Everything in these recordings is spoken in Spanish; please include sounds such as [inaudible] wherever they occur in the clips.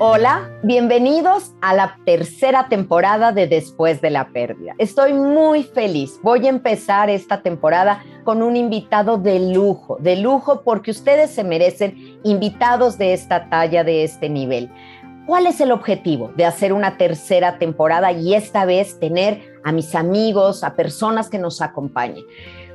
Hola, bienvenidos a la tercera temporada de Después de la Pérdida. Estoy muy feliz. Voy a empezar esta temporada con un invitado de lujo, de lujo porque ustedes se merecen invitados de esta talla, de este nivel. ¿Cuál es el objetivo de hacer una tercera temporada y esta vez tener a mis amigos, a personas que nos acompañen?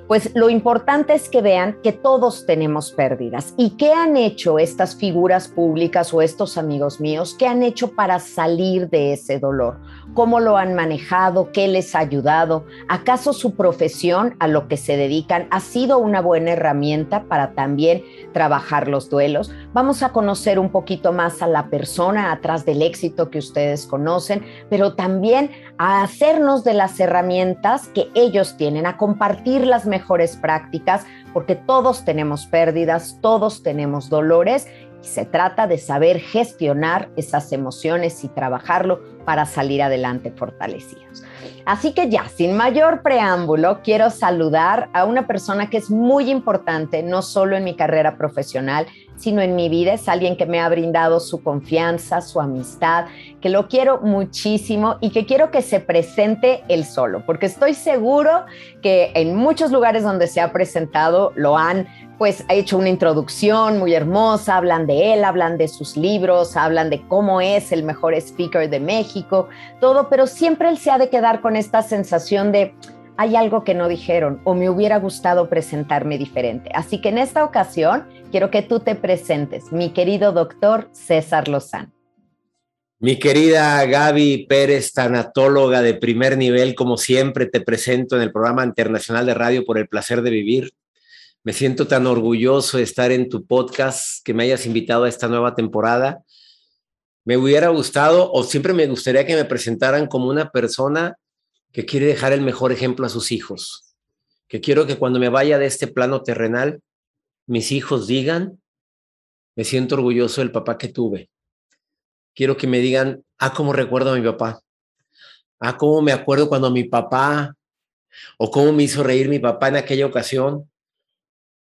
Pues lo importante es que vean que todos tenemos pérdidas. ¿Y qué han hecho estas figuras públicas o estos amigos míos? ¿Qué han hecho para salir de ese dolor? ¿Cómo lo han manejado? ¿Qué les ha ayudado? ¿Acaso su profesión a lo que se dedican ha sido una buena herramienta para también trabajar los duelos? Vamos a conocer un poquito más a la persona atrás del éxito que ustedes conocen, pero también a hacernos de las herramientas que ellos tienen, a compartir las mejores prácticas, porque todos tenemos pérdidas, todos tenemos dolores y se trata de saber gestionar esas emociones y trabajarlo para salir adelante fortalecidos. Así que ya, sin mayor preámbulo, quiero saludar a una persona que es muy importante, no solo en mi carrera profesional, sino en mi vida. Es alguien que me ha brindado su confianza, su amistad, que lo quiero muchísimo y que quiero que se presente él solo, porque estoy seguro que en muchos lugares donde se ha presentado lo han pues ha hecho una introducción muy hermosa, hablan de él, hablan de sus libros, hablan de cómo es el mejor speaker de México, todo, pero siempre él se ha de quedar con esta sensación de hay algo que no dijeron o me hubiera gustado presentarme diferente. Así que en esta ocasión quiero que tú te presentes, mi querido doctor César Lozano. Mi querida Gaby Pérez, tanatóloga de primer nivel, como siempre te presento en el programa internacional de radio por el placer de vivir. Me siento tan orgulloso de estar en tu podcast, que me hayas invitado a esta nueva temporada. Me hubiera gustado o siempre me gustaría que me presentaran como una persona que quiere dejar el mejor ejemplo a sus hijos, que quiero que cuando me vaya de este plano terrenal, mis hijos digan, me siento orgulloso del papá que tuve. Quiero que me digan, ah, cómo recuerdo a mi papá. Ah, cómo me acuerdo cuando mi papá, o cómo me hizo reír mi papá en aquella ocasión,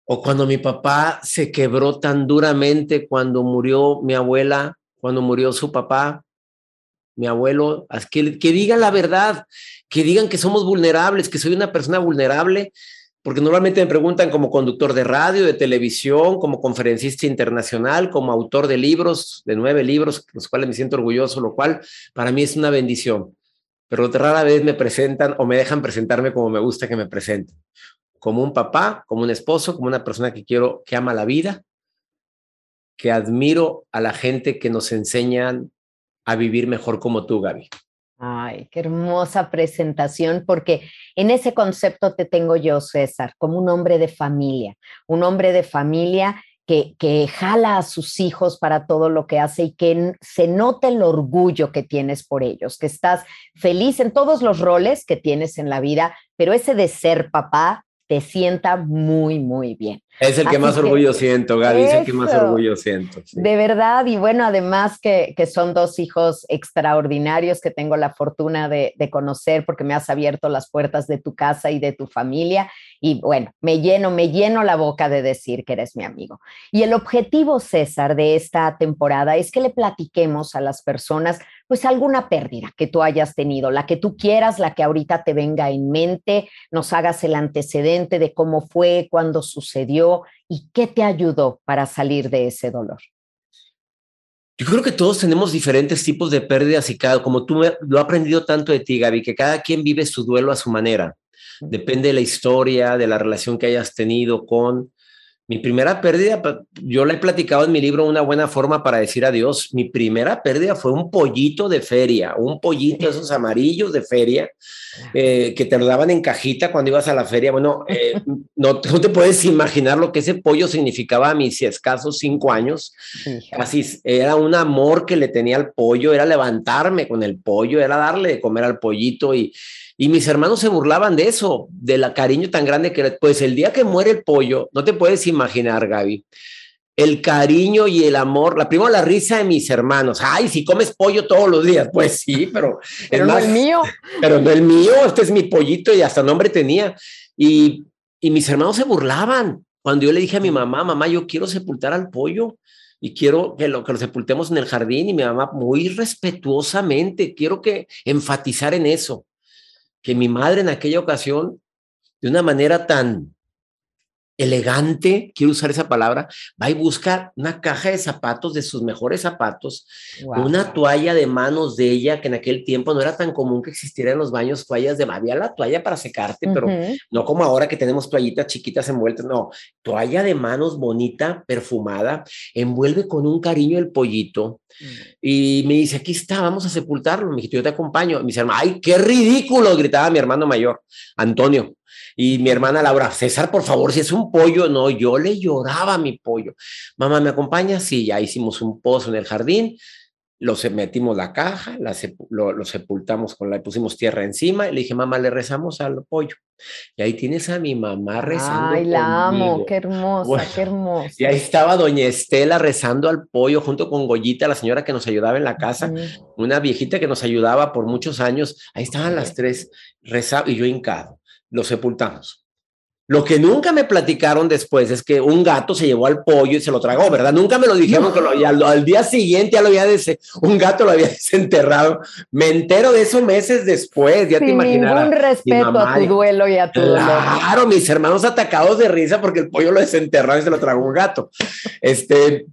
o cuando mi papá se quebró tan duramente cuando murió mi abuela, cuando murió su papá, mi abuelo, que, que digan la verdad, que digan que somos vulnerables, que soy una persona vulnerable, porque normalmente me preguntan como conductor de radio, de televisión, como conferencista internacional, como autor de libros, de nueve libros, los cuales me siento orgulloso, lo cual para mí es una bendición. Pero rara vez me presentan o me dejan presentarme como me gusta que me presenten. Como un papá, como un esposo, como una persona que quiero, que ama la vida, que admiro a la gente que nos enseñan a vivir mejor como tú, Gaby. Ay, qué hermosa presentación, porque en ese concepto te tengo yo, César, como un hombre de familia, un hombre de familia que, que, jala a sus hijos para todo lo que hace y que se note el orgullo que tienes por ellos, que estás feliz en todos los roles que tienes en la vida, pero ese de ser papá te sienta muy, muy bien. Es el que más orgullo siento, Gaby, es el que más orgullo siento. De verdad, y bueno, además que, que, son dos hijos extraordinarios que tengo la fortuna de, de, conocer porque me has abierto las puertas de tu casa y de tu familia. Y bueno, me lleno, me lleno la boca de decir que eres mi amigo. Y el objetivo, César, de esta temporada es que le platiquemos a las personas pues alguna pérdida que tú hayas tenido, la que tú quieras, la que ahorita te venga en mente, nos hagas el antecedente de cómo fue, cuándo sucedió y qué te ayudó para salir de ese dolor. Yo creo que todos tenemos diferentes tipos de pérdidas y cada, como tú lo he aprendido tanto de ti, Gaby, que cada quien vive su duelo a su manera. Depende de la historia, de la relación que hayas tenido con, mi primera pérdida, yo la he platicado en mi libro Una buena forma para decir adiós. Mi primera pérdida fue un pollito de feria, un pollito esos amarillos de feria [laughs] eh, que te lo daban en cajita cuando ibas a la feria. Bueno, eh, no, te puedes imaginar lo que ese pollo significaba a mis escasos cinco años. Así era un amor que le tenía al pollo, era levantarme con el pollo, era darle de comer al pollito y y mis hermanos se burlaban de eso, del cariño tan grande que Pues el día que muere el pollo, no te puedes imaginar, Gaby, el cariño y el amor, la primera la risa de mis hermanos. Ay, si comes pollo todos los días, pues sí, pero [laughs] pero no el mío. Pero no el mío, este es mi pollito y hasta nombre tenía. Y, y mis hermanos se burlaban cuando yo le dije a mi mamá, mamá, yo quiero sepultar al pollo. y quiero que lo, que lo sepultemos en el jardín y mi mamá muy respetuosamente, quiero que enfatizar en eso, que mi madre en aquella ocasión, de una manera tan elegante, quiero usar esa palabra, va y busca una caja de zapatos, de sus mejores zapatos, una toalla de manos de ella, que en aquel tiempo no era tan común que existiera en los baños toallas de había la toalla para secarte, pero no como ahora que tenemos toallitas chiquitas envueltas, no, toalla de manos bonita, perfumada, envuelve con un cariño el pollito. Mm. Y me dice, aquí está, vamos a sepultarlo. Me dijo, yo te acompaño. Me dice, ay, qué ridículo, gritaba mi hermano mayor, Antonio. Y mi hermana Laura, César, por favor, si es un pollo, no, yo le lloraba a mi pollo. Mamá, ¿me acompaña? Sí, ya hicimos un pozo en el jardín, lo metimos la caja, lo, sepultamos con la, pusimos tierra encima y le dije, mamá, le rezamos al pollo. Y ahí tienes a mi mamá rezando. Ay, la amo, qué hermosa, qué hermosa. Y ahí estaba doña Estela rezando al pollo junto con Goyita, la señora que nos ayudaba en la casa, una viejita que nos ayudaba por muchos años. Ahí estaban las tres rezando y yo hincado lo sepultamos. Lo que nunca me platicaron después es que un gato se llevó al pollo y se lo tragó, ¿verdad? Nunca me lo dijeron que lo, al, día siguiente ya lo había un gato lo había [laughs] desenterrado. Me entero de eso meses después, ya te imaginarás. Ningún respeto a tu duelo y a tu dolor. Claro, mis hermanos atacados de risa porque el pollo lo desenterró y se lo tragó un gato. Este,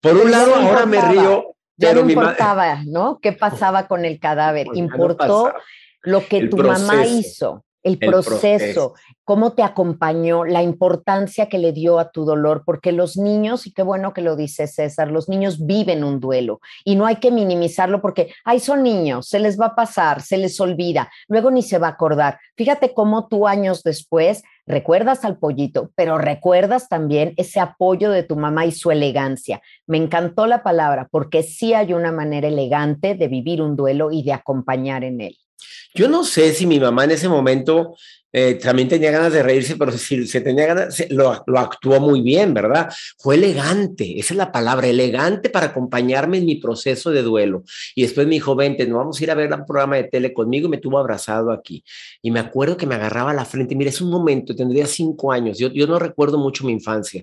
por un lado, ahora me río. Ya no importaba, ¿no? ¿Qué [laughs] pasaba con el cadáver? Pues Importó lo que tu mamá hizo el, proceso, cómo te acompañó, la importancia que le dio a tu dolor, porque los niños, y qué bueno que lo dice César, los niños viven un duelo y no hay que minimizarlo porque, ay, son niños, se les va a pasar, se les olvida, luego ni se va a acordar. Fíjate cómo tú años después recuerdas al pollito, pero recuerdas también ese apoyo de tu mamá y su elegancia. Me encantó la palabra porque sí hay una manera elegante de vivir un duelo y de acompañar en él. Yo no sé si mi mamá en ese momento eh, también tenía ganas de reírse, pero si se tenía ganas, lo, actuó muy bien, ¿verdad? Fue elegante, esa es la palabra, elegante para acompañarme en mi proceso de duelo. Y después me dijo, vente, nos vamos a ir a ver un programa de tele conmigo y me tuvo abrazado aquí. Y me acuerdo que me agarraba la frente, mira, es un momento, tendría cinco años, yo, yo no recuerdo mucho mi infancia,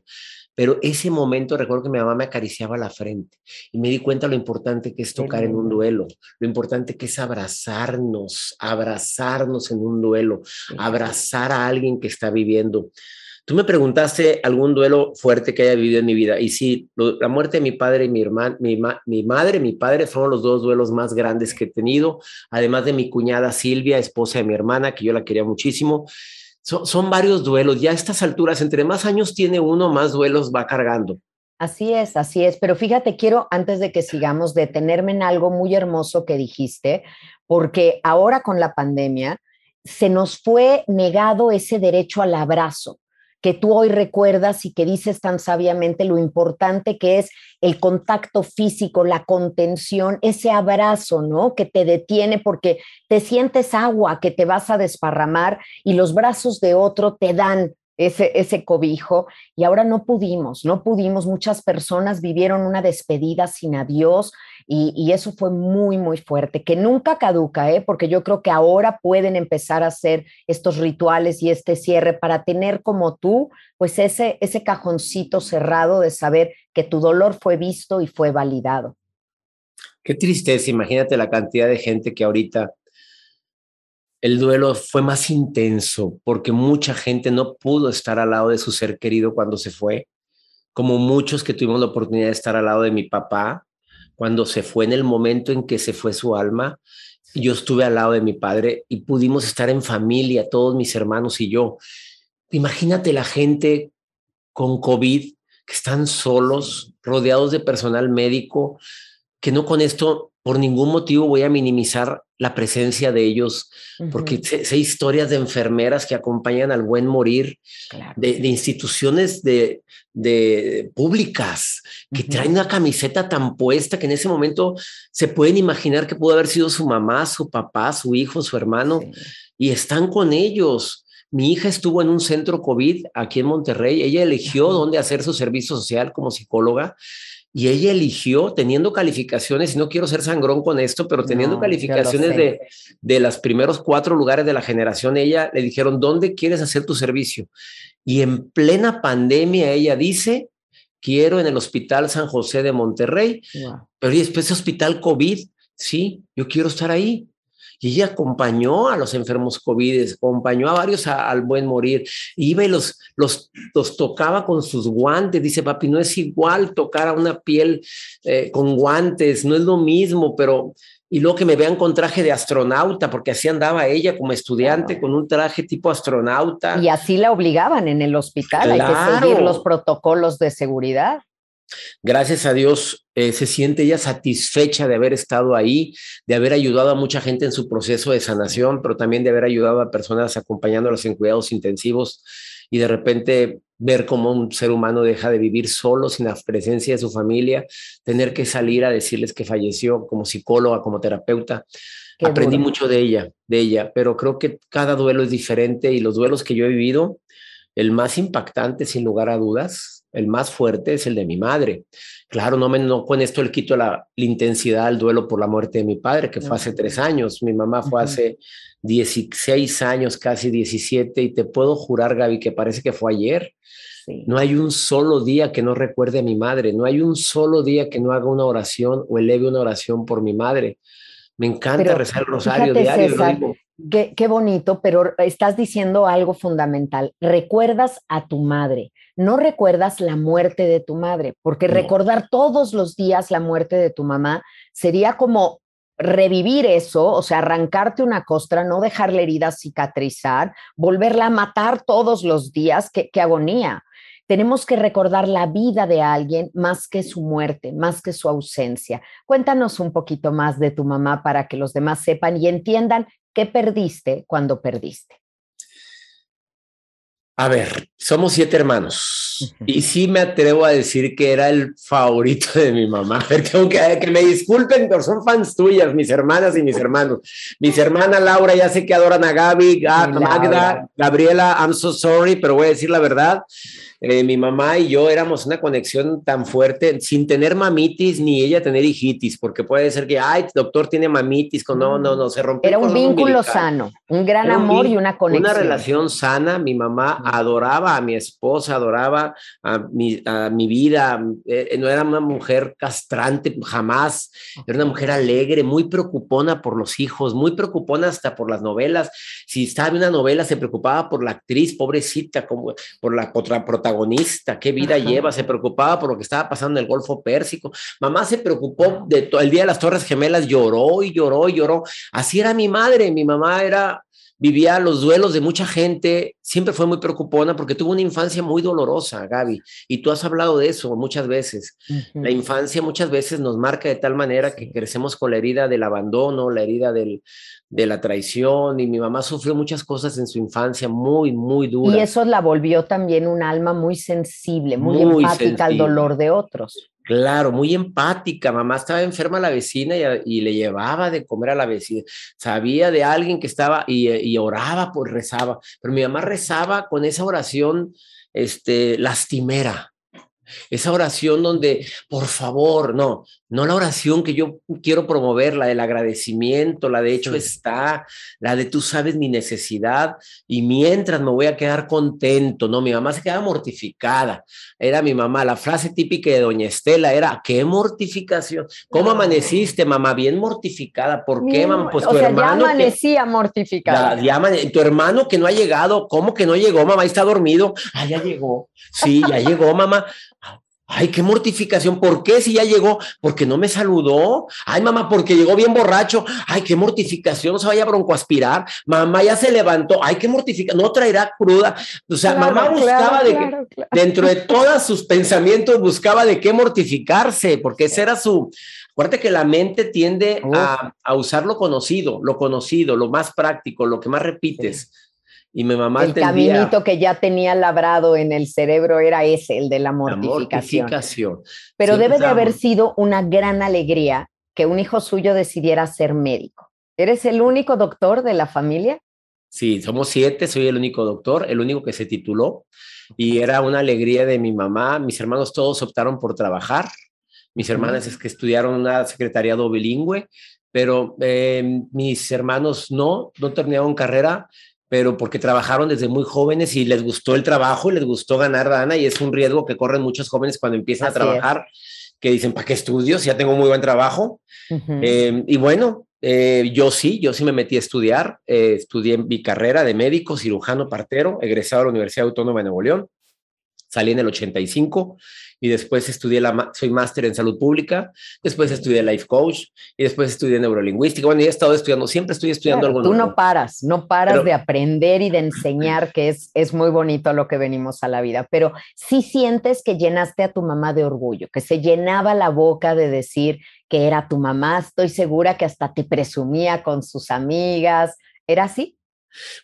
pero ese momento recuerdo que mi mamá me acariciaba la frente y me di cuenta lo importante que es tocar en un duelo, lo importante que es abrazarnos, abrazarnos en un duelo, abrazar a alguien que está viviendo. Tú me preguntaste algún duelo fuerte que haya vivido en mi vida. Y sí, la muerte de mi padre y mi hermana, mi, mi madre, mi padre fueron los dos duelos más grandes que he tenido, además de mi cuñada Silvia, esposa de mi hermana, que yo la quería muchísimo. Son, varios duelos. Ya a estas alturas, entre más años tiene uno, más duelos va cargando. Así es, así es. Pero fíjate, quiero, antes de que sigamos, detenerme en algo muy hermoso que dijiste, porque ahora con la pandemia se nos fue negado ese derecho al abrazo que tú hoy recuerdas y que dices tan sabiamente lo importante que es el contacto físico, la contención, ese abrazo, ¿no? Que te detiene porque te sientes agua que te vas a desparramar y los brazos de otro te dan ese, ese cobijo y ahora no pudimos, no pudimos, muchas personas vivieron una despedida sin adiós y, eso fue muy, muy fuerte, que nunca caduca, ¿eh? porque yo creo que ahora pueden empezar a hacer estos rituales y este cierre para tener como tú, pues ese, ese cajoncito cerrado de saber que tu dolor fue visto y fue validado. Qué tristeza, imagínate la cantidad de gente que ahorita el duelo fue más intenso porque mucha gente no pudo estar al lado de su ser querido cuando se fue, como muchos que tuvimos la oportunidad de estar al lado de mi papá cuando se fue en el momento en que se fue su alma. Yo estuve al lado de mi padre y pudimos estar en familia, todos mis hermanos y yo. Imagínate la gente con COVID que están solos, rodeados de personal médico, que no con esto por ningún motivo voy a minimizar la presencia de ellos, porque sé, historias de enfermeras que acompañan al buen morir, de, instituciones de, de públicas que traen una camiseta tan puesta que en ese momento se pueden imaginar que pudo haber sido su mamá, su papá, su hijo, su hermano, y están con ellos. Mi hija estuvo en un centro COVID aquí en Monterrey. Ella eligió dónde hacer su servicio social como psicóloga y ella eligió, teniendo calificaciones, y no quiero ser sangrón con esto, pero teniendo calificaciones de, de los primeros cuatro lugares de la generación, ella le dijeron, ¿dónde quieres hacer tu servicio? Y en plena pandemia ella dice, quiero en el Hospital San José de Monterrey, pero y después hospital COVID, sí, yo quiero estar ahí. Y ella acompañó a los enfermos COVID, acompañó a varios al buen morir. Iba y los, los, los, tocaba con sus guantes. Dice, papi, no es igual tocar a una piel eh, con guantes, no es lo mismo, pero... Y luego que me vean con traje de astronauta, porque así andaba ella como estudiante con un traje tipo astronauta. Y así la obligaban en el hospital, hay que seguir los protocolos de seguridad gracias a Dios eh, se siente ella satisfecha de haber estado ahí, de haber ayudado a mucha gente en su proceso de sanación, pero también de haber ayudado a personas acompañándolas en cuidados intensivos y de repente ver cómo un ser humano deja de vivir solo sin la presencia de su familia, tener que salir a decirles que falleció como psicóloga, como terapeuta. Aprendí mucho de ella, de ella, pero creo que cada duelo es diferente y los duelos que yo he vivido, el más impactante sin lugar a dudas, el más fuerte es el de mi madre. Claro, no, me, no con esto le quito la, intensidad al duelo por la muerte de mi padre, que fue hace tres años. Mi mamá fue hace 16 años, casi 17, y te puedo jurar, Gaby, que parece que fue ayer. No hay un solo día que no recuerde a mi madre, no hay un solo día que no haga una oración o eleve una oración por mi madre. Me encanta rezar el rosario diario. Qué bonito, pero estás diciendo algo fundamental. Recuerdas a tu madre no recuerdas la muerte de tu madre, porque recordar todos los días la muerte de tu mamá sería como revivir eso, o sea, arrancarte una costra, no dejar la herida cicatrizar, volverla a matar todos los días, qué, qué agonía. Tenemos que recordar la vida de alguien más que su muerte, más que su ausencia. Cuéntanos un poquito más de tu mamá para que los demás sepan y entiendan qué perdiste cuando perdiste. A ver, somos siete hermanos y sí me atrevo a decir que era el favorito de mi mamá. [laughs] Tengo que, que me disculpen, pero son fans tuyas, mis hermanas y mis hermanos. Mis hermanas Laura ya sé que adoran a Gaby, Magda, Gabriela, I'm so sorry, pero voy a decir la verdad. Eh, mi mamá y yo éramos una conexión tan fuerte sin tener mamitis ni ella tener hijitis, porque puede ser que, ay, doctor tiene mamitis, con, no, no, no, se rompió. Era un vínculo sano, un gran amor y una conexión. Una relación sana, mi mamá adoraba a mi esposa, adoraba a mi, a mi vida, eh, no era una mujer castrante jamás, era una mujer alegre, muy preocupona por los hijos, muy preocupona hasta por las novelas. Si estaba en una novela, se preocupaba por la actriz, pobrecita, como por la otra protagonista protagonista, qué vida lleva, se preocupaba por lo que estaba pasando en el Golfo Pérsico. Mamá se preocupó de todo el día de las Torres Gemelas, lloró y lloró y lloró. Así era mi madre, mi mamá era vivía los duelos de mucha gente, siempre fue muy preocupona porque tuvo una infancia muy dolorosa, Gaby, y tú has hablado de eso muchas veces. La infancia muchas veces nos marca de tal manera que crecemos con la herida del abandono, la herida del, de la traición, y mi mamá sufrió muchas cosas en su infancia muy, muy duras. Y eso la volvió también un alma muy sensible, muy, empática al dolor de otros. Claro, muy empática. Mamá estaba enferma la vecina y, le llevaba de comer a la vecina. Sabía de alguien que estaba y, oraba, pues rezaba. Pero mi mamá rezaba con esa oración este, lastimera. Esa oración donde, por favor, no, no la oración que yo quiero promover, la del agradecimiento, la de hecho está, la de tú sabes mi necesidad y mientras me voy a quedar contento, no, mi mamá se quedaba mortificada, era mi mamá, la frase típica de doña Estela era, qué mortificación, ¿cómo amaneciste, mamá? Bien mortificada, ¿por qué, mamá? Pues tu hermano... Ya amanecía mortificada. tu hermano que no ha llegado, ¿cómo que no llegó, mamá? Está dormido, ah, ya llegó, sí, ya llegó, mamá. Ay, qué mortificación. ¿Por qué si ya llegó? Porque no me saludó. Ay, mamá, porque llegó bien borracho. Ay, qué mortificación. No se vaya a broncoaspirar. Mamá ya se levantó. Ay, qué mortificación. No traerá cruda. O sea, mamá buscaba de que, dentro de todos sus pensamientos, buscaba de qué mortificarse, porque ese era su. Acuérdate que la mente tiende a, usar lo conocido, lo conocido, lo más práctico, lo que más repites. Y mi mamá el caminito que ya tenía labrado en el cerebro era ese, el de la mortificación. Pero debe de haber sido una gran alegría que un hijo suyo decidiera ser médico. ¿Eres el único doctor de la familia? Sí, somos siete, soy el único doctor, el único que se tituló y era una alegría de mi mamá. Mis hermanos todos optaron por trabajar. Mis hermanas es que estudiaron una secretariado bilingüe, pero eh, mis hermanos no, no terminaron carrera pero porque trabajaron desde muy jóvenes y les gustó el trabajo y les gustó ganar Dana y es un riesgo que corren muchos jóvenes cuando empiezan a trabajar, que dicen, ¿para qué estudio? Si ya tengo muy buen trabajo. Eh, y bueno, eh, yo sí, yo sí me metí a estudiar, eh, estudié mi carrera de médico, cirujano, partero, egresado a la Universidad Autónoma de Nuevo León, salí en el 85 y después estudié la, soy máster en salud pública, después estudié life coach y después estudié neurolingüística. Bueno, y he estado estudiando, siempre estoy estudiando algo Tú no paras, no paras de aprender y de enseñar, que es, es muy bonito lo que venimos a la vida, pero sí sientes que llenaste a tu mamá de orgullo, que se llenaba la boca de decir que era tu mamá, estoy segura que hasta te presumía con sus amigas, ¿era así?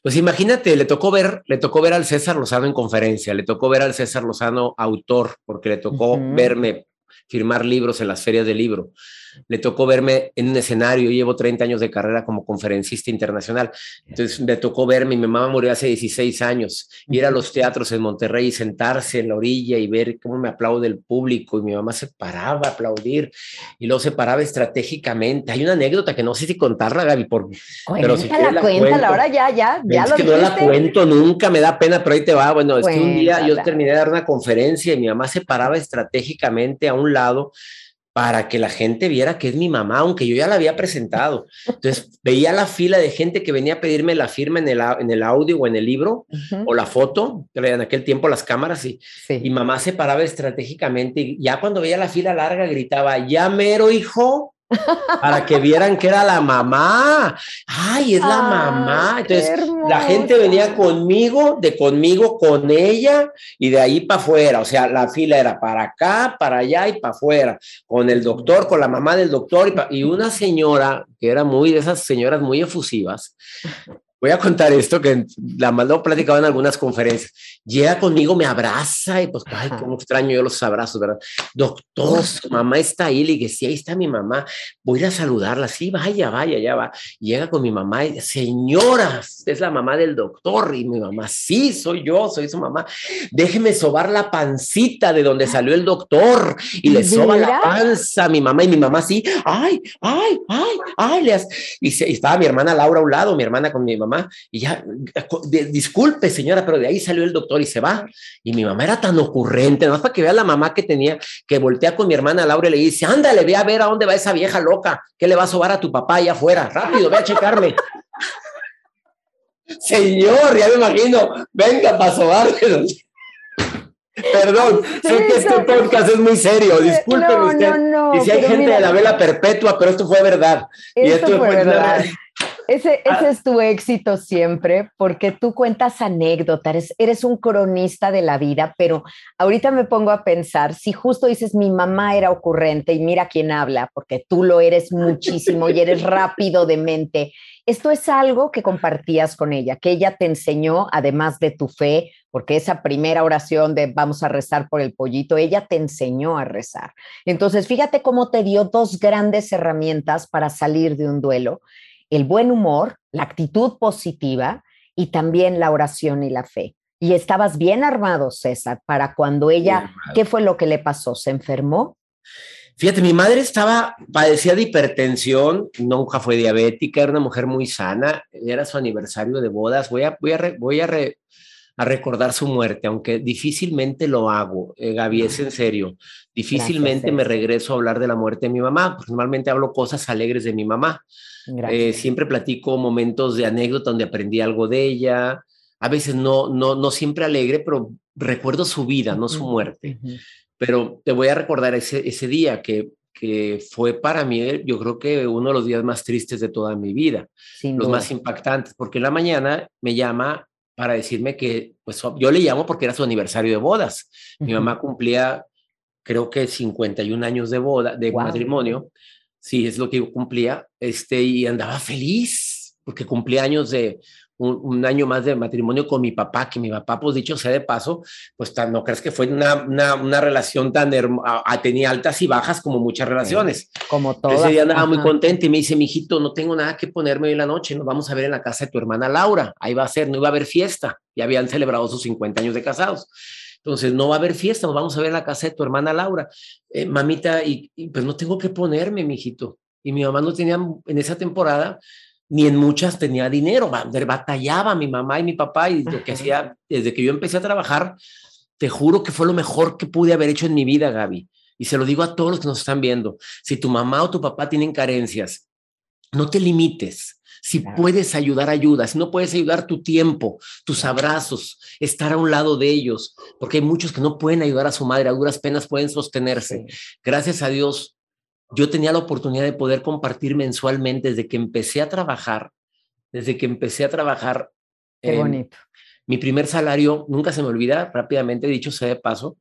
Pues imagínate, le tocó ver, le tocó ver al César Lozano en conferencia, le tocó ver al César Lozano autor, porque le tocó verme firmar libros en las ferias de libro le tocó verme en un escenario, llevo 30 años de carrera como conferencista internacional, entonces me tocó verme, mi mamá murió hace 16 años, ir a los teatros en Monterrey y sentarse en la orilla y ver cómo me aplaude el público y mi mamá se paraba a aplaudir y luego se paraba estratégicamente. Hay una anécdota que no sé si contarla, Gaby, por, pero si la, la cuenta, ahora ya, ya, ya es que no la cuento nunca, me da pena, pero ahí te va. Bueno, es que un día yo terminé de dar una conferencia y mi mamá se paraba estratégicamente a un lado para que la gente viera que es mi mamá, aunque yo ya la había presentado. Entonces [laughs] veía la fila de gente que venía a pedirme la firma en el, en el audio o en el libro o la foto, en aquel tiempo las cámaras, y, y mamá se paraba estratégicamente y ya cuando veía la fila larga gritaba, ya mero hijo, para que vieran que era la mamá. Ay, es la mamá. Entonces, la gente venía conmigo, de conmigo con ella y de ahí para afuera. O sea, la fila era para acá, para allá y para afuera, con el doctor, con la mamá del doctor y, y una señora que era muy de esas señoras muy efusivas, Voy a contar esto que la mandó platicado en algunas conferencias. Llega conmigo, me abraza y pues, ay, cómo extraño yo los abrazos, ¿verdad? Doctor, su mamá está ahí. Le dije, sí, ahí está mi mamá. Voy a ir a saludarla. Sí, vaya, vaya, ya va. Llega con mi mamá y señora, es la mamá del doctor. Y mi mamá, sí, soy yo, soy su mamá. Déjeme sobar la pancita de donde salió el doctor. Y le soba la panza a mi mamá. Y mi mamá, sí, ay, ay, ay, ay. Y, y estaba mi hermana Laura a un lado, mi hermana con mi mamá y ya, disculpe señora, pero de ahí salió el doctor y se va. Y mi mamá era tan ocurrente, nada más para que vea la mamá que tenía, que voltea con mi hermana Laura y le dice, ándale, ve a ver a dónde va esa vieja loca, que le va a sobar a tu papá allá afuera, rápido, ve a checarme. [laughs] Señor, ya me imagino, venga para sobar. Perdón, sé que este podcast es muy serio, disculpen usted. y si hay gente de la vela perpetua, pero esto fue verdad. y esto fue verdad. Ese, ah. ese es tu éxito siempre, porque tú cuentas anécdotas, eres, un cronista de la vida, pero ahorita me pongo a pensar, si justo dices mi mamá era ocurrente y mira quién habla, porque tú lo eres muchísimo y eres [laughs] rápido de mente, esto es algo que compartías con ella, que ella te enseñó, además de tu fe, porque esa primera oración de vamos a rezar por el pollito, ella te enseñó a rezar. Entonces, fíjate cómo te dio dos grandes herramientas para salir de un duelo el buen humor, la actitud positiva y también la oración y la fe. Y estabas bien armado, César, para cuando ella, ¿qué fue lo que le pasó? ¿Se enfermó? Fíjate, mi madre estaba, padecía de hipertensión, nunca fue diabética, era una mujer muy sana, era su aniversario de bodas. Voy a, voy a, voy a, recordar su muerte, aunque difícilmente lo hago, eh, Gaby, es en serio. Difícilmente me regreso a hablar de la muerte de mi mamá, porque normalmente hablo cosas alegres de mi mamá. Eh, siempre platico momentos de anécdota donde aprendí algo de ella. A veces no, no, no siempre alegre, pero recuerdo su vida, no su muerte. Pero te voy a recordar ese, ese día que, que fue para mí, yo creo que uno de los días más tristes de toda mi vida, los más impactantes, porque en la mañana me llama para decirme que, pues yo le llamo porque era su aniversario de bodas. Mi mamá cumplía, creo que 51 años de boda, de matrimonio, sí, es lo que yo cumplía, este, y andaba feliz, porque cumplía años de, un, año más de matrimonio con mi papá, que mi papá, pues dicho sea de paso, pues no crees que fue una, una, relación tan hermosa, tenía altas y bajas como muchas relaciones. como todo. Ese día andaba muy contento y me dice, mijito, no tengo nada que ponerme hoy en la noche, nos vamos a ver en la casa de tu hermana Laura, ahí va a ser, no iba a haber fiesta, ya habían celebrado sus 50 años de casados. Entonces, no va a haber fiesta, nos vamos a ver en la casa de tu hermana Laura. Eh, mamita, y, pues no tengo que ponerme, mijito. Y mi mamá no tenía, en esa temporada, ni en muchas tenía dinero, batallaba mi mamá y mi papá y lo que hacía desde que yo empecé a trabajar, te juro que fue lo mejor que pude haber hecho en mi vida, Gaby. Y se lo digo a todos los que nos están viendo. Si tu mamá o tu papá tienen carencias, no te limites. Si puedes ayudar, ayuda. Si no puedes ayudar, tu tiempo, tus abrazos, estar a un lado de ellos, porque hay muchos que no pueden ayudar a su madre, a duras penas pueden sostenerse. Gracias a Dios, yo tenía la oportunidad de poder compartir mensualmente desde que empecé a trabajar, desde que empecé a trabajar. Qué bonito. Mi primer salario, nunca se me olvida, rápidamente dicho sea de paso,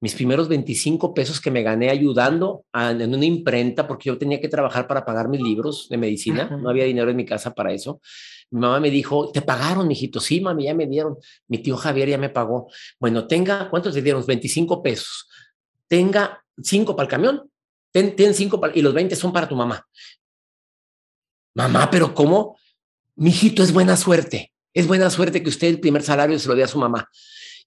mis primeros 25 pesos que me gané ayudando en una imprenta, porque yo tenía que trabajar para pagar mis libros de medicina, no había dinero en mi casa para eso. Mi mamá me dijo, ¿te pagaron, mijito? Sí, mami, ya me dieron. Mi tío Javier ya me pagó. Bueno, tenga, ¿cuántos te dieron? 25 pesos. Tenga 5 para el camión, ten, ten 5 y los 20 son para tu mamá. Mamá, pero ¿cómo? Mijito, es buena suerte. Es buena suerte que usted el primer salario se lo dé a su mamá.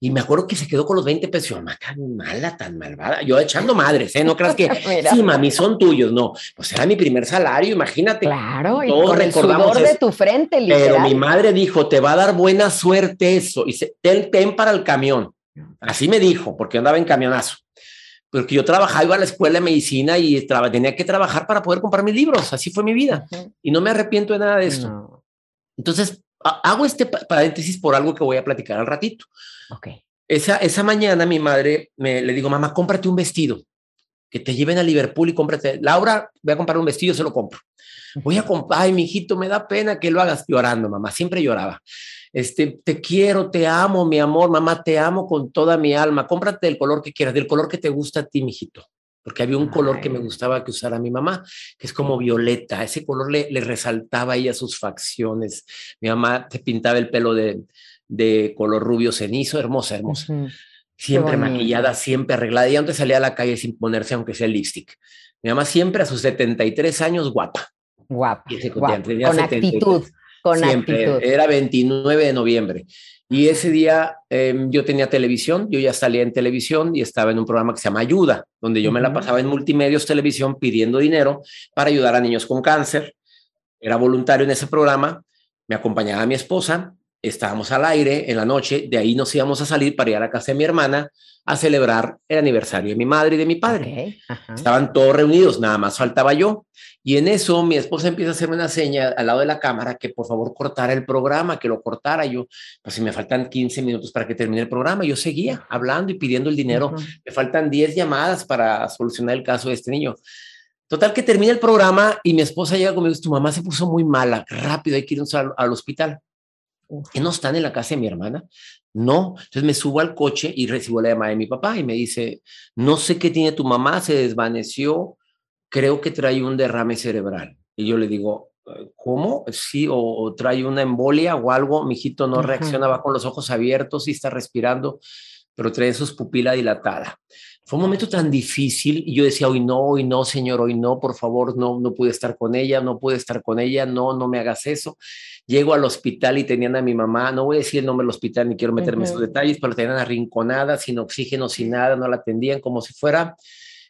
Y me acuerdo que se quedó con los 20 pesos. Mamá, tan mala, tan malvada. Yo echando madres, ¿eh? No creas que, [laughs] sí, mami, son tuyos. No, pues era mi primer salario, imagínate. Claro, y con el sudor de tu frente, literal. Pero mi madre dijo, te va a dar buena suerte eso. Y se, ten, ten para el camión. Así me dijo, porque andaba en camionazo. Porque yo trabajaba, iba a la escuela de medicina y tenía que trabajar para poder comprar mis libros. Así fue mi vida. Y no me arrepiento de nada de esto. Entonces, hago este paréntesis por algo que voy a platicar al ratito. Okay. Esa, esa mañana mi madre me le digo, mamá, cómprate un vestido, que te lleven a Liverpool y cómprate. Laura, voy a comprar un vestido, se lo compro. Voy a comprar, ay, mijito, me da pena que lo hagas llorando, mamá, siempre lloraba. Este, te quiero, te amo, mi amor, mamá, te amo con toda mi alma. Cómprate el color que quieras, del color que te gusta a ti, mijito porque había un color que me gustaba que usara mi mamá, que es como violeta. Ese color le, le resaltaba a ella sus facciones. Mi mamá te pintaba el pelo de, de color rubio cenizo, hermosa, hermosa. Siempre maquillada, siempre arreglada. Y antes salía a la calle sin ponerse, aunque sea lipstick. Mi mamá siempre a sus 73 años, guapa. Guapa. Con actitud. Con actitud. Era 29 de noviembre. Y ese día em, yo tenía televisión, yo ya salía en televisión y estaba en un programa que se llama Ayuda, donde yo me la pasaba en multimedios televisión pidiendo dinero para ayudar a niños con cáncer. Era voluntario en ese programa, me acompañaba mi esposa, estábamos al aire en la noche, de ahí nos íbamos a salir para ir a la casa de mi hermana a celebrar el aniversario de mi madre y de mi padre. Estaban todos reunidos, nada más faltaba yo. Y en eso mi esposa empieza a hacerme una seña al lado de la cámara que por favor cortara el programa, que lo cortara. Yo, pues si me faltan 15 minutos para que termine el programa, yo seguía hablando y pidiendo el dinero. Me faltan 10 llamadas para solucionar el caso de este niño. Total que termina el programa y mi esposa llega conmigo y dice, tu mamá se puso muy mala, rápido, hay que ir al hospital que no están en la casa de mi hermana? No. Entonces me subo al coche y recibo la llamada de mi papá y me dice, no sé qué tiene tu mamá, se desvaneció, creo que trae un derrame cerebral. Y yo le digo, ¿cómo? Sí, o, trae una embolia o algo, mi hijito no reacciona, va con los ojos abiertos y está respirando, pero trae sus pupilas dilatada. Fue un momento tan difícil y yo decía, hoy no, hoy no, señor, hoy no, por favor, no, no pude estar con ella, no pude estar con ella, no, no me hagas eso. Llego al hospital y tenían a mi mamá, no voy a decir el nombre del hospital ni quiero meterme en esos detalles, pero tenían arrinconada, sin oxígeno, sin nada, no la atendían como si fuera,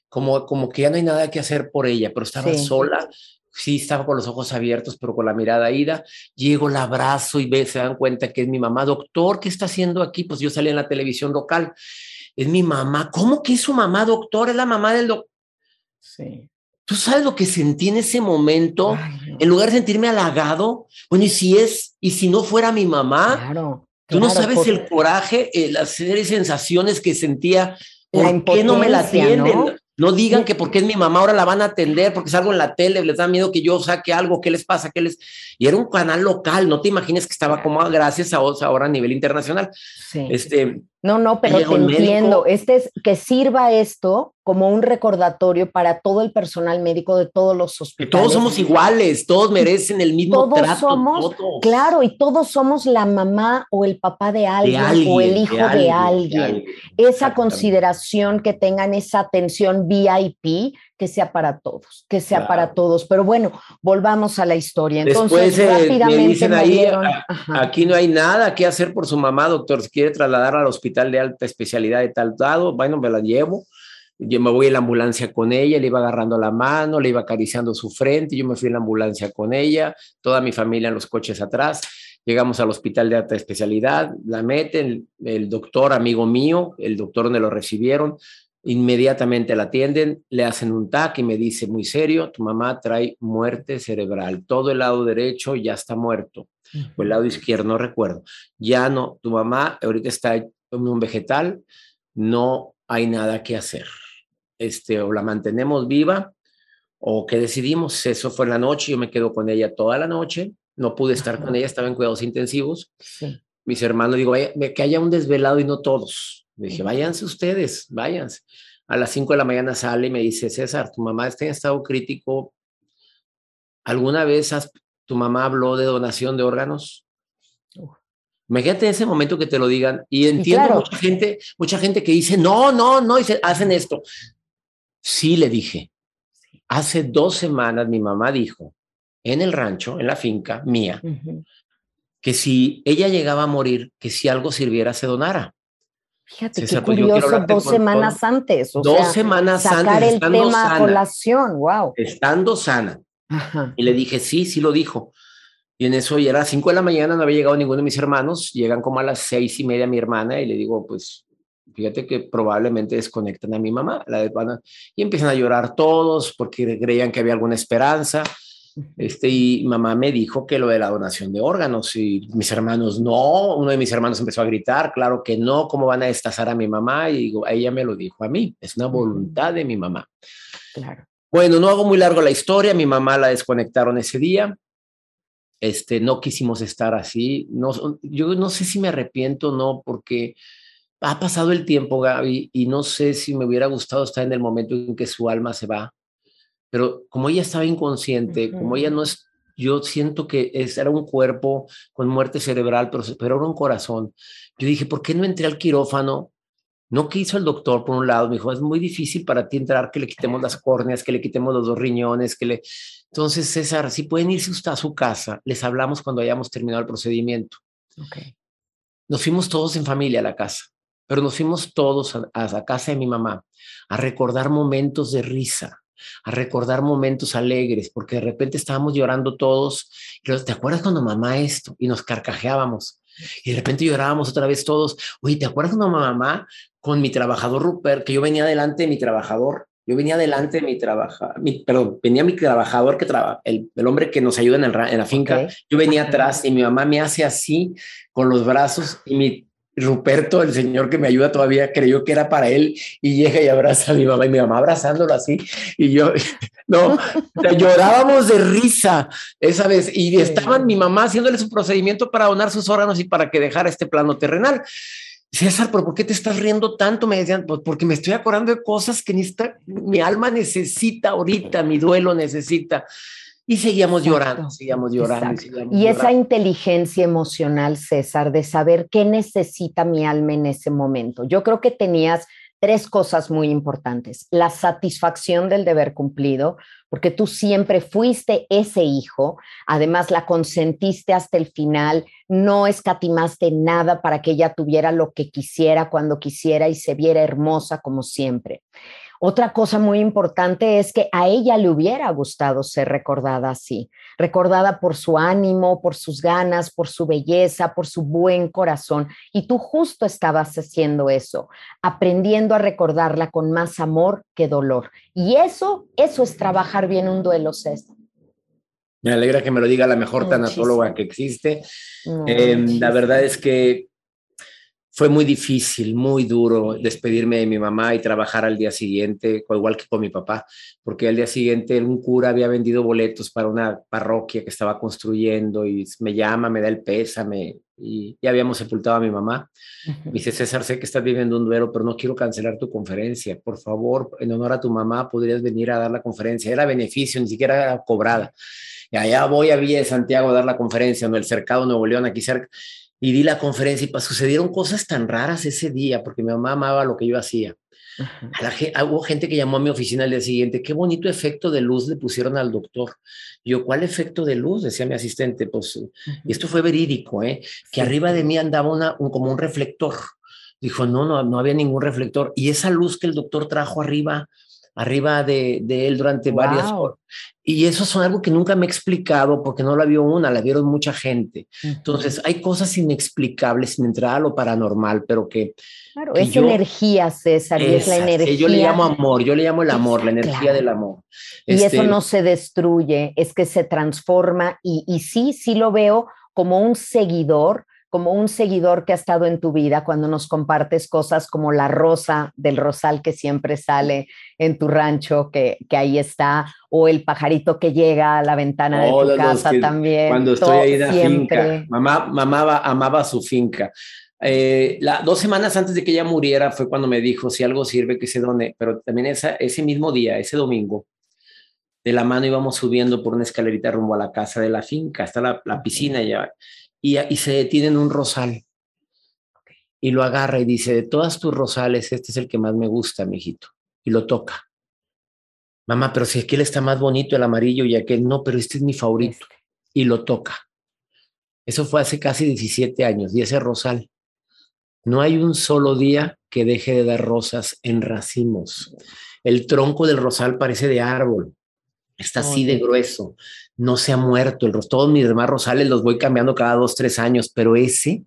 como, como que ya no hay nada que hacer por ella, pero estaba sola, sí estaba con los ojos abiertos, pero con la mirada ida. Llego, la abrazo y ve, se dan cuenta que es mi mamá. Doctor, ¿qué está haciendo aquí? Pues yo salí en la televisión local es mi mamá. ¿Cómo que es su mamá, doctor? Es la mamá del doctor. Sí. ¿Tú sabes lo que sentí en ese momento? En lugar de sentirme halagado, bueno, y si es, y si no fuera mi mamá, claro, tú no sabes el coraje, las sensaciones que sentía. ¿Por qué no me la atienden? ¿no? digan que porque es mi mamá ahora la van a atender, porque salgo en la tele, les da miedo que yo saque algo, ¿qué les pasa? ¿Qué les... Y era un canal local, no te imagines que estaba como gracias a ahora a nivel internacional. Sí. Este, no, no, pero te entiendo. Este es que sirva esto como un recordatorio para todo el personal médico de todos los hospitales. todos somos iguales, todos merecen el mismo todos trato. Somos, Claro, y todos somos la mamá o el papá de alguien, o el hijo de alguien. Esa consideración que tengan esa atención VIP que sea para todos, que sea para todos. Pero bueno, volvamos a la historia. Entonces, Después, eh, rápidamente me dicen ahí, ah, aquí no hay nada que hacer por su mamá, doctor. Si quiere trasladar al hospital de alta especialidad de tal lado, bueno, me la llevo. yo me voy en la ambulancia con ella, le iba agarrando la mano, le iba acariciando su frente, yo me fui en la ambulancia con ella, toda mi familia en los coches atrás, llegamos al hospital de alta especialidad, la meten, el doctor, amigo mío, el doctor donde lo recibieron, inmediatamente la atienden, le hacen un TAC y me dice muy serio, tu mamá trae muerte cerebral, todo el lado derecho ya está muerto, o el lado izquierdo, no recuerdo, ya no, tu mamá ahorita está en un vegetal, no hay nada que hacer este, o la mantenemos viva o que decidimos. Eso fue en la noche, yo me quedo con ella toda la noche, no pude estar con ella, estaba en cuidados intensivos. Mis hermanos, digo, que haya un desvelado y no todos. Le dije, váyanse ustedes, váyanse. A las 5 de la mañana sale y me dice, César, tu mamá está en estado crítico. ¿Alguna vez tu mamá habló de donación de órganos? Imagínate en ese momento que te lo digan y entiendo mucha gente, mucha gente que dice, no, no, no, y hacen esto. Sí, le dije. Hace dos semanas mi mamá dijo en el rancho, en la finca mía, que si ella llegaba a morir, que si algo sirviera, se donara. Fíjate qué pues, curioso, dos semanas antes. dos semanas sacar antes. el tema a colación, wow. Estando sana. Y le dije, sí, sí lo dijo. Y en eso ya era cinco de la mañana, no había llegado ninguno de mis hermanos. Llegan como a las seis y media mi hermana y le digo, pues fíjate que probablemente desconectan a mi mamá, la de, y empiezan a llorar todos porque creían que había alguna esperanza. Este, y mamá me dijo que lo de la donación de órganos y mis hermanos no, uno de mis hermanos empezó a gritar, claro que no, ¿cómo van a destazar a mi mamá? Y digo, ella me lo dijo a mí, es una voluntad de mi mamá. Claro. Bueno, no hago muy largo la historia, mi mamá la desconectaron ese día, este, no quisimos estar así, no, yo no sé si me arrepiento o no, porque ha pasado el tiempo, Gaby, y no sé si me hubiera gustado estar en el momento en que su alma se va, pero como ella estaba inconsciente, como ella no es, yo siento que era un cuerpo con muerte cerebral, pero, pero era un corazón. Yo dije, ¿por qué no entré al quirófano? No que hizo el doctor por un lado, me dijo, es muy difícil para ti entrar, que le quitemos las córneas, que le quitemos los dos riñones, que le... Entonces, César, si pueden irse usted a su casa, les hablamos cuando hayamos terminado el procedimiento. Okay. Nos fuimos todos en familia a la casa pero nos fuimos todos a, la casa de mi mamá a recordar momentos de risa, a recordar momentos alegres, porque de repente estábamos llorando todos. Y ¿te acuerdas cuando mamá esto? Y nos carcajeábamos. Y de repente llorábamos otra vez todos. Oye, ¿te acuerdas cuando mamá con mi trabajador Rupert, que yo venía delante de mi trabajador? Yo venía delante de mi trabajador, perdón, venía mi trabajador que trabaja, el, hombre que nos ayuda en, en la finca. Yo venía atrás y mi mamá me hace así con los brazos y mi Ruperto, el señor que me ayuda todavía, creyó que era para él y llega y abraza a mi mamá y mi mamá abrazándolo así. Y yo, [laughs] no, llorábamos de risa esa vez y estaban mi mamá haciéndole su procedimiento para donar sus órganos y para que dejara este plano terrenal. César, ¿pero por qué te estás riendo tanto? Me decían, pues porque me estoy acordando de cosas que mi alma necesita ahorita, mi duelo necesita. Y seguíamos llorando, seguíamos llorando. Y, esa inteligencia emocional, César, de saber qué necesita mi alma en ese momento. Yo creo que tenías tres cosas muy importantes. La satisfacción del deber cumplido, porque tú siempre fuiste ese hijo, además la consentiste hasta el final, no escatimaste nada para que ella tuviera lo que quisiera cuando quisiera y se viera hermosa como siempre. Otra cosa muy importante es que a ella le hubiera gustado ser recordada así, recordada por su ánimo, por sus ganas, por su belleza, por su buen corazón. Y tú justo estabas haciendo eso, aprendiendo a recordarla con más amor que dolor. Y eso, eso es trabajar bien un duelo, César. Me alegra que me lo diga la mejor tanatóloga que existe. Em, la verdad es que fue muy difícil, muy duro despedirme de mi mamá y trabajar al día siguiente, igual que con mi papá, porque al día siguiente un cura había vendido boletos para una parroquia que estaba construyendo y me llama, me da el pésame y ya habíamos sepultado a mi mamá. Me dice, César, sé que estás viviendo un duelo, pero no quiero cancelar tu conferencia. Por favor, en honor a tu mamá, podrías venir a dar la conferencia. Era beneficio, ni siquiera era cobrada. Y allá voy a Villa de Santiago a dar la conferencia, en el Cercado Nuevo León, aquí cerca y di la conferencia y sucedieron cosas tan raras ese día porque mi mamá amaba lo que yo hacía. hubo gente que llamó a mi oficina al día siguiente, qué bonito efecto de luz le pusieron al doctor. yo, ¿cuál efecto de luz? Decía mi asistente, pues, y esto fue verídico, ¿eh? que arriba de mí andaba una, un, como un reflector, Dijo, no, no, no había ningún reflector. Y esa luz que el doctor trajo arriba, arriba de, de él durante varias horas. Y eso es algo que nunca me he explicado porque no la vio una, la vieron mucha gente. Entonces, hay cosas inexplicables sin entrar a lo paranormal, pero que... Claro, es energía, César, y es la energía. Yo le llamo amor, yo le llamo el amor, la energía del amor. Y eso este no se destruye, es que se transforma y, y sí, sí lo veo como un seguidor como un seguidor que ha estado en tu vida cuando nos compartes cosas como la rosa del rosal que siempre sale en tu rancho, que, que ahí está, o el pajarito que llega a la ventana de tu casa también. Cuando estoy ahí en la finca, mamá, mamá amaba su finca. Eh, la, dos semanas antes de que ella muriera fue cuando me dijo, si algo sirve que se done, pero también esa, ese mismo día, ese domingo, de la mano íbamos subiendo por una escalerita rumbo a la casa de la finca, está la, la piscina ya, y, se detiene en un rosal. Y lo agarra y dice, de todas tus rosales, este es el que más me gusta, mijito. Y lo toca. Mamá, pero si aquel está más bonito, el amarillo, y aquel no, pero este es mi favorito. Este. Y lo toca. Eso fue hace casi 17 años, y ese rosal. No hay un solo día que deje de dar rosas en racimos. El tronco del rosal parece de árbol. Está así de grueso no se ha muerto. El, todos mis demás rosales los voy cambiando cada dos, tres años, pero ese,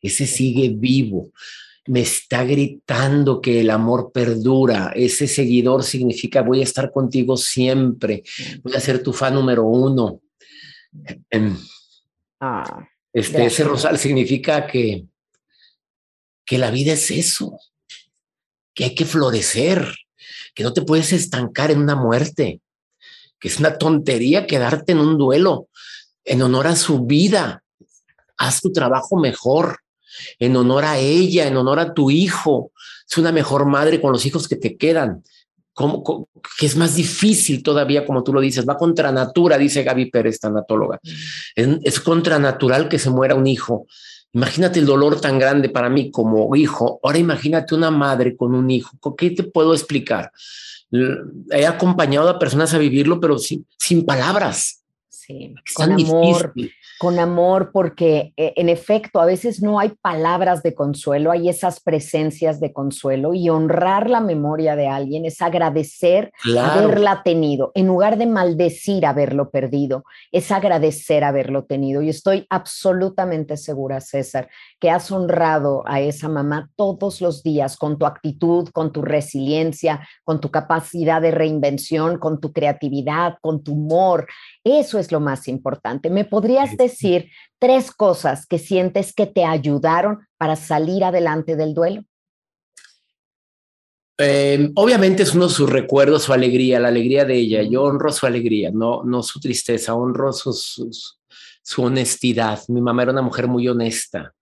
ese sigue vivo. Me está gritando que el amor perdura. Ese seguidor significa voy a estar contigo siempre. Voy a ser tu fan número uno. Em, ah, este, ese rosal significa que, que la vida es eso, que hay que florecer, que no te puedes estancar en una muerte que es una tontería quedarte en un duelo en honor a su vida. Haz tu trabajo mejor, en honor a ella, en honor a tu hijo. Es una mejor madre con los hijos que te quedan. ¿Cómo, que es más difícil todavía, como tú lo dices, va contra natura, dice Gaby Pérez, tanatóloga. Es, es contra natural que se muera un hijo. Imagínate el dolor tan grande para mí como hijo. Ahora imagínate una madre con un hijo. ¿Qué te puedo explicar? He acompañado a personas a vivirlo, pero sin, sin palabras. Sí, con amor, con amor, porque eh, en efecto a veces no hay palabras de consuelo, hay esas presencias de consuelo y honrar la memoria de alguien es agradecer haberla tenido, en lugar de maldecir haberlo perdido, es agradecer haberlo tenido. Y estoy absolutamente segura, César, que has honrado a esa mamá todos los días con tu actitud, con tu resiliencia, con tu capacidad de reinvención, con tu creatividad, con tu humor. Eso es lo más importante. ¿Me podrías decir tres cosas que sientes que te ayudaron para salir adelante del duelo? Em, obviamente es uno de sus recuerdos, su alegría, la alegría de ella. Yo honro su alegría, no, no su tristeza, honro su honestidad. Mi mamá era una mujer muy honesta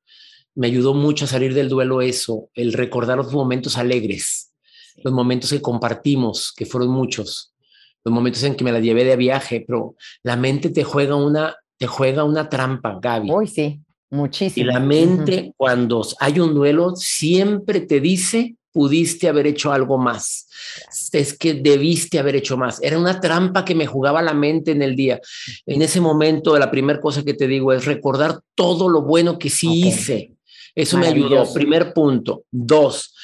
me ayudó mucho a salir del duelo eso, el recordar los momentos alegres, los momentos que compartimos, que fueron muchos, los momentos en que me la llevé de viaje, pero la mente te juega una, te juega una trampa, Gaby. Uy, sí, muchísimo. Y la mente, cuando hay un duelo, siempre te dice, pudiste haber hecho algo más. Es que debiste haber hecho más. Era una trampa que me jugaba la mente en el día. En ese momento, la primera cosa que te digo es recordar todo lo bueno que sí hice eso me ayudó. Primer punto. Dos,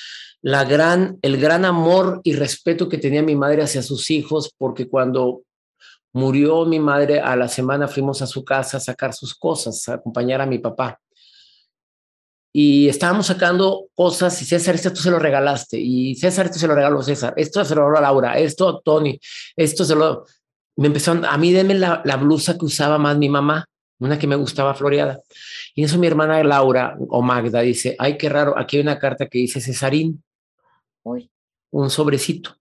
la gran, el gran amor y respeto que tenía mi madre hacia sus hijos, porque cuando murió mi madre, a la semana fuimos a su casa a sacar sus cosas, a acompañar a mi papá. Y estábamos sacando cosas y César, esto se lo regalaste, y César, esto se lo regaló César, esto se lo regaló a Laura, esto a Tony, esto se lo... Me empezó, a mí denme la, la blusa que usaba más mi mamá, una que me gustaba floreada. Y eso mi hermana Laura o Magda dice, ay, qué raro, aquí hay una carta que dice Cesarín. Un sobrecito.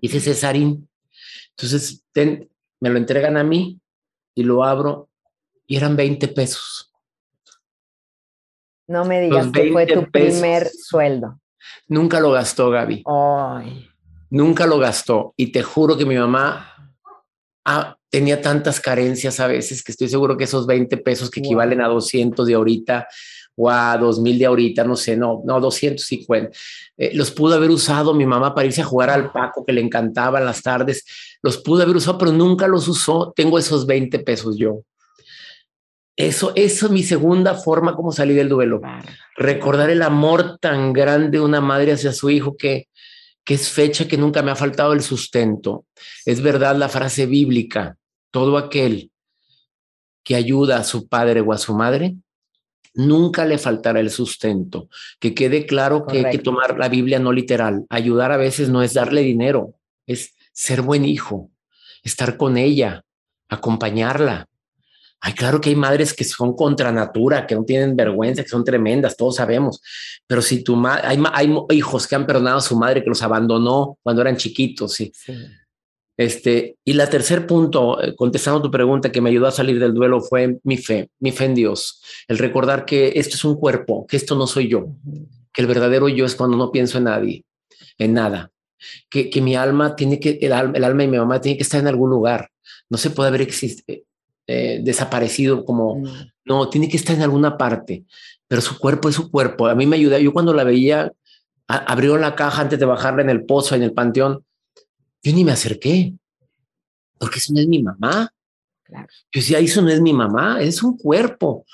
Dice Cesarín. Entonces me lo entregan a mí y lo abro y eran 20 pesos. No me digas que fue tu primer sueldo. Nunca lo gastó Gaby. Nunca lo gastó. Y te juro que mi mamá ha tenía tantas carencias a veces que estoy seguro que esos 20 pesos que equivalen a 200 de ahorita o a 2000 de ahorita, no sé, no, no, 250, eh, los pudo haber usado mi mamá para irse a jugar al Paco que le encantaba en las tardes, los pudo haber usado, pero nunca los usó, tengo esos 20 pesos yo. Eso, eso es mi segunda forma como salir del duelo. Recordar el amor tan grande de una madre hacia su hijo que, que es fecha que nunca me ha faltado el sustento. Es verdad la frase bíblica, todo aquel que ayuda a su padre o a su madre, nunca le faltará el sustento. Que quede claro que hay que tomar la Biblia no literal. Ayudar a veces no es darle dinero, es ser buen hijo, estar con ella, acompañarla. Ay, claro que hay madres que son contra natura, que no tienen vergüenza, que son tremendas, todos sabemos. Pero si tu madre, hay, hay, hijos que han perdonado a su madre que los abandonó cuando eran chiquitos, sí. Este, y la tercer punto, eh, contestando tu pregunta que me ayudó a salir del duelo fue mi fe, mi fe en Dios, el recordar que esto es un cuerpo, que esto no soy yo, que el verdadero yo es cuando no pienso en nadie, en nada, que, que mi alma tiene que, el alma, el alma de mi mamá tiene que estar en algún lugar, no se puede haber existido eh, desaparecido como, no. tiene que estar en alguna parte, pero su cuerpo es su cuerpo. A mí me ayuda, yo cuando la veía, abrió la caja antes de bajarla en el pozo, en el panteón, yo ni me acerqué, porque eso no es mi mamá. Claro. Yo decía, eso no es mi mamá, es un cuerpo.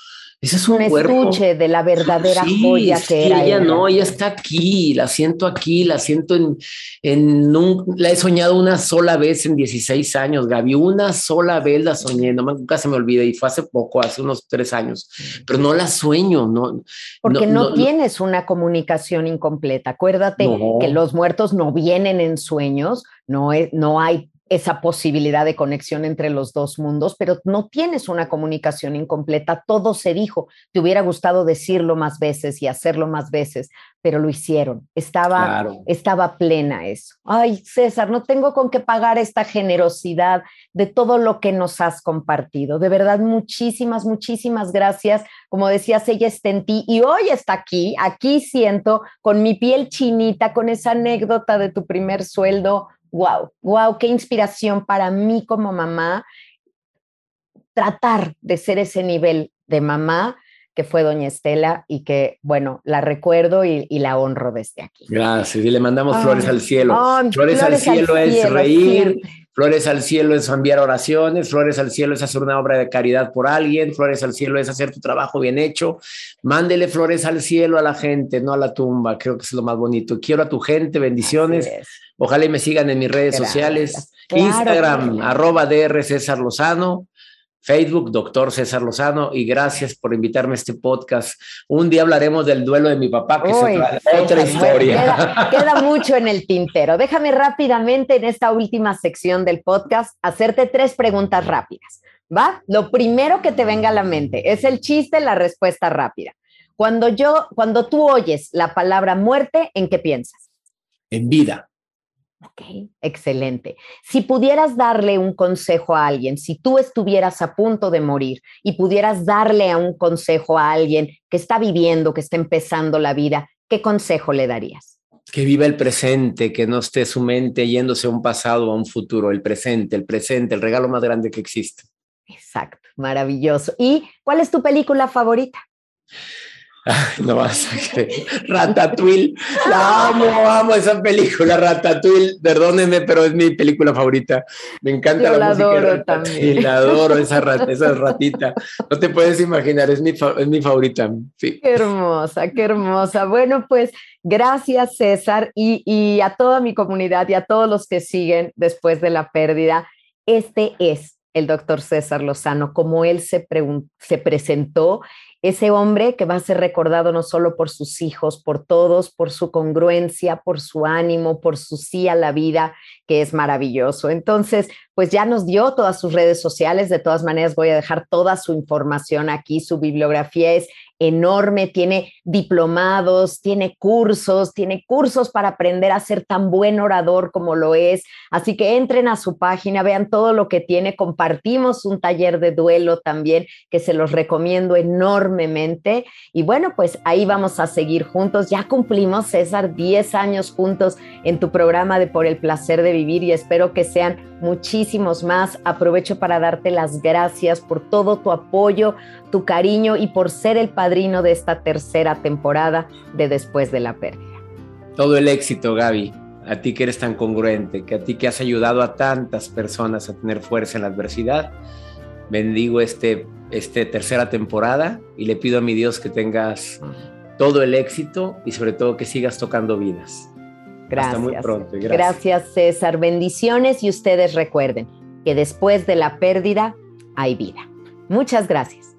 Ese es un, estuche de la verdadera joya que era. Ella, no, ella está aquí, la siento aquí, la siento en, en un, la he soñado una sola vez en 16 años, Gaby, una sola vez la soñé, no, nunca se me olvida y fue hace poco, hace unos tres años, pero no la sueño, no. Porque no, tienes una comunicación incompleta. Acuérdate que los muertos no vienen en sueños, no, es, no hay esa posibilidad de conexión entre los dos mundos, pero no tienes una comunicación incompleta. Todo se dijo. Te hubiera gustado decirlo más veces y hacerlo más veces, pero lo hicieron. Estaba, estaba plena eso. Ay, César, no tengo con qué pagar esta generosidad de todo lo que nos has compartido. De verdad, muchísimas, muchísimas gracias. Como decías, ella está en ti y hoy está aquí. Aquí siento con mi piel chinita, con esa anécdota de tu primer sueldo wow, wow, qué inspiración para mí como mamá tratar de ser ese nivel de mamá que fue doña Estela y que, bueno, la recuerdo y, la honro desde aquí. Gracias, y le mandamos flores al cielo. flores, al cielo, es reír, flores al cielo es enviar oraciones, flores al cielo es hacer una obra de caridad por alguien, flores al cielo es hacer tu trabajo bien hecho. Mándele flores al cielo a la gente, no a la tumba, creo que es lo más bonito. Quiero a tu gente, bendiciones. Ojalá y me sigan en mis redes sociales. Instagram, arroba DR César Lozano. Facebook, doctor César Lozano, y gracias por invitarme a este podcast. Un día hablaremos del duelo de mi papá, que es otra historia. [laughs] queda, mucho en el tintero. Déjame rápidamente en esta última sección del podcast hacerte tres preguntas rápidas. ¿Va? Lo primero que te venga a la mente es el chiste, la respuesta rápida. Cuando yo, cuando tú oyes la palabra muerte, ¿en qué piensas? En vida. Ok, excelente. Si pudieras darle un consejo a alguien, si tú estuvieras a punto de morir y pudieras darle a un consejo a alguien que está viviendo, que está empezando la vida, ¿qué consejo le darías? Que viva el presente, que no esté su mente yéndose a un pasado o a un futuro, el presente, el presente, el regalo más grande que existe. Exacto, maravilloso. ¿Y cuál es tu película favorita? No vas a creer. [laughs] Ratatouille. La amo, amo esa película, Ratatouille. Perdónenme, pero es mi película favorita. Me encanta la, música. Adoro también. La adoro, esa, esa ratita. No te puedes imaginar, es mi, es mi favorita. Qué hermosa, qué hermosa. Bueno, pues gracias, César, y, y a toda mi comunidad y a todos los que siguen después de la pérdida. Este es el doctor César Lozano, como él se, se presentó ese hombre que va a ser recordado no solo por sus hijos, por todos, por su congruencia, por su ánimo, por su sí a la vida, que es maravilloso. Entonces, pues ya nos dio todas sus redes sociales, de todas maneras voy a dejar toda su información aquí, su bibliografía es enorme, tiene diplomados, tiene cursos, tiene cursos para aprender a ser tan buen orador como lo es. Así que entren a su página, vean todo lo que tiene. Compartimos un taller de duelo también que se los recomiendo enormemente. Y bueno, pues ahí vamos a seguir juntos. Ya cumplimos, César, 10 años juntos en tu programa de Por el Placer de Vivir y espero que sean muchísimos más. Aprovecho para darte las gracias por todo tu apoyo, tu cariño y por ser el padrino de esta tercera temporada de Después de la Pérdida. Todo el éxito, Gaby. A ti que eres tan congruente, que a ti que has ayudado a tantas personas a tener fuerza en la adversidad. bendigo este, este tercera temporada y le pido a mi Dios que tengas todo el éxito y sobre todo que sigas tocando vidas. Gracias. Hasta muy pronto. Gracias. gracias, César. Bendiciones y ustedes recuerden que después de la pérdida hay vida. Muchas gracias.